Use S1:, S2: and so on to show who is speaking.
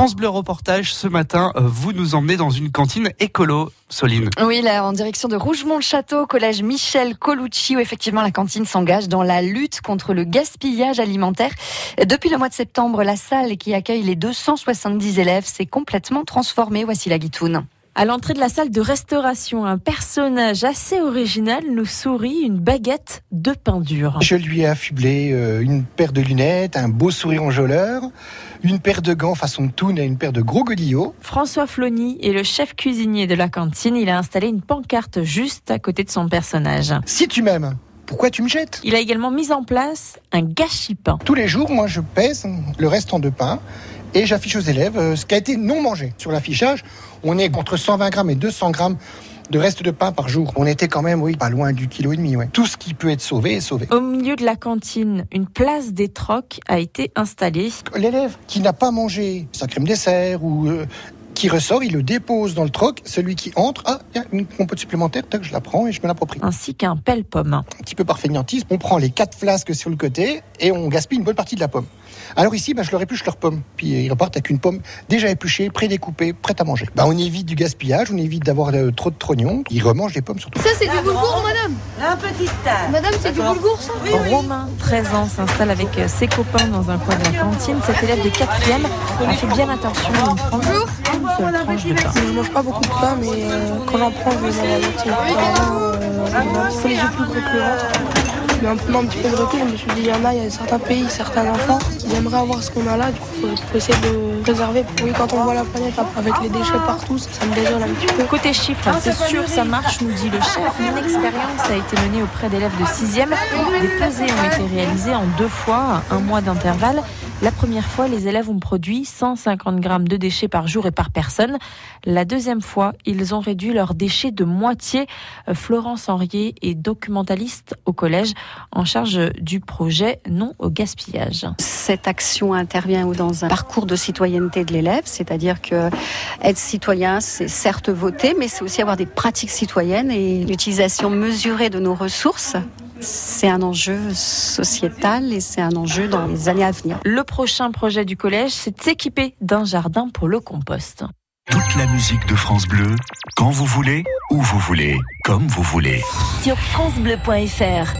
S1: France Bleu Reportage, ce matin, euh, vous nous emmenez dans une cantine écolo, Soline.
S2: Oui, là, en direction de Rougemont-le-Château, collège Michel Colucci, où effectivement la cantine s'engage dans la lutte contre le gaspillage alimentaire. Depuis le mois de septembre, la salle qui accueille les 270 élèves s'est complètement transformée. Voici la guitoune. À l'entrée de la salle de restauration, un personnage assez original nous sourit une baguette de pain dur.
S3: Je lui ai affublé euh, une paire de lunettes, un beau sourire enjôleur, une paire de gants façon toon et une paire de gros godillots.
S2: François Flony est le chef cuisinier de la cantine. Il a installé une pancarte juste à côté de son personnage.
S3: Si tu m'aimes, pourquoi tu me jettes?
S2: Il a également mis en place un gâchis pain.
S3: Tous les jours, moi, je pèse le restant de pain et j'affiche aux élèves euh, ce qui a été non mangé. Sur l'affichage, on est entre 120 grammes et 200 grammes de reste de pain par jour. On était quand même, oui, pas loin du kilo et demi. Ouais. Tout ce qui peut être sauvé est sauvé.
S2: Au milieu de la cantine, une place des trocs a été installée.
S3: L'élève qui n'a pas mangé sa crème dessert ou euh, qui ressort, il le dépose dans le troc. Celui qui entre, ah, il y a une compote supplémentaire, tac, je la prends et je me l'approprie.
S2: Ainsi qu'un pelle-pomme.
S3: Un petit peu par feignantise, on prend les quatre flasques sur le côté et on gaspille une bonne partie de la pomme. Alors ici, ben, je leur épluche leur pomme. Puis ils repartent avec une pomme déjà épluchée, prédécoupée, prête à manger. Ben, on évite du gaspillage, on évite d'avoir euh, trop de trognons. Ils remangent les pommes surtout.
S4: Ça, c'est du boulgour, madame
S5: La petite table.
S4: Madame, c'est du boulgour, ça
S2: Romain, 13 ans, s'installe avec euh, ses copains dans un coin de la cantine. Cet élève de 4e a fait bien attention à ne prendre qu'une seule tranche de pain.
S6: Je mange pas beaucoup de pain, mais euh, quand j'en prends, je vais dans la moitié. Euh, peu les yeux plus gros que le ventre. Mais prenant un petit peu de recul, je me suis dit, il y en a, il y a certains pays, certains enfants qui aimeraient avoir ce qu'on a là. Du coup, il faut, essayer de préserver. Oui, quand on voit la planète avec les déchets partout, ça me désole un petit peu.
S2: Côté chiffres, c'est sûr, ça marche, nous dit le chef. Une expérience a été menée auprès d'élèves de 6e. Des pesées ont été réalisées en deux fois, un mois d'intervalle. La première fois, les élèves ont produit 150 grammes de déchets par jour et par personne. La deuxième fois, ils ont réduit leurs déchets de moitié. Florence Henrier est documentaliste au collège en charge du projet Non au gaspillage.
S7: Cette action intervient dans un parcours de citoyenneté de l'élève, c'est-à-dire que être citoyen, c'est certes voter, mais c'est aussi avoir des pratiques citoyennes et l'utilisation mesurée de nos ressources c'est un enjeu sociétal et c'est un enjeu dans les années à venir.
S2: Le prochain projet du collège, c'est de s'équiper d'un jardin pour le compost.
S8: Toute la musique de France Bleu, quand vous voulez, où vous voulez, comme vous voulez.
S9: Sur francebleu.fr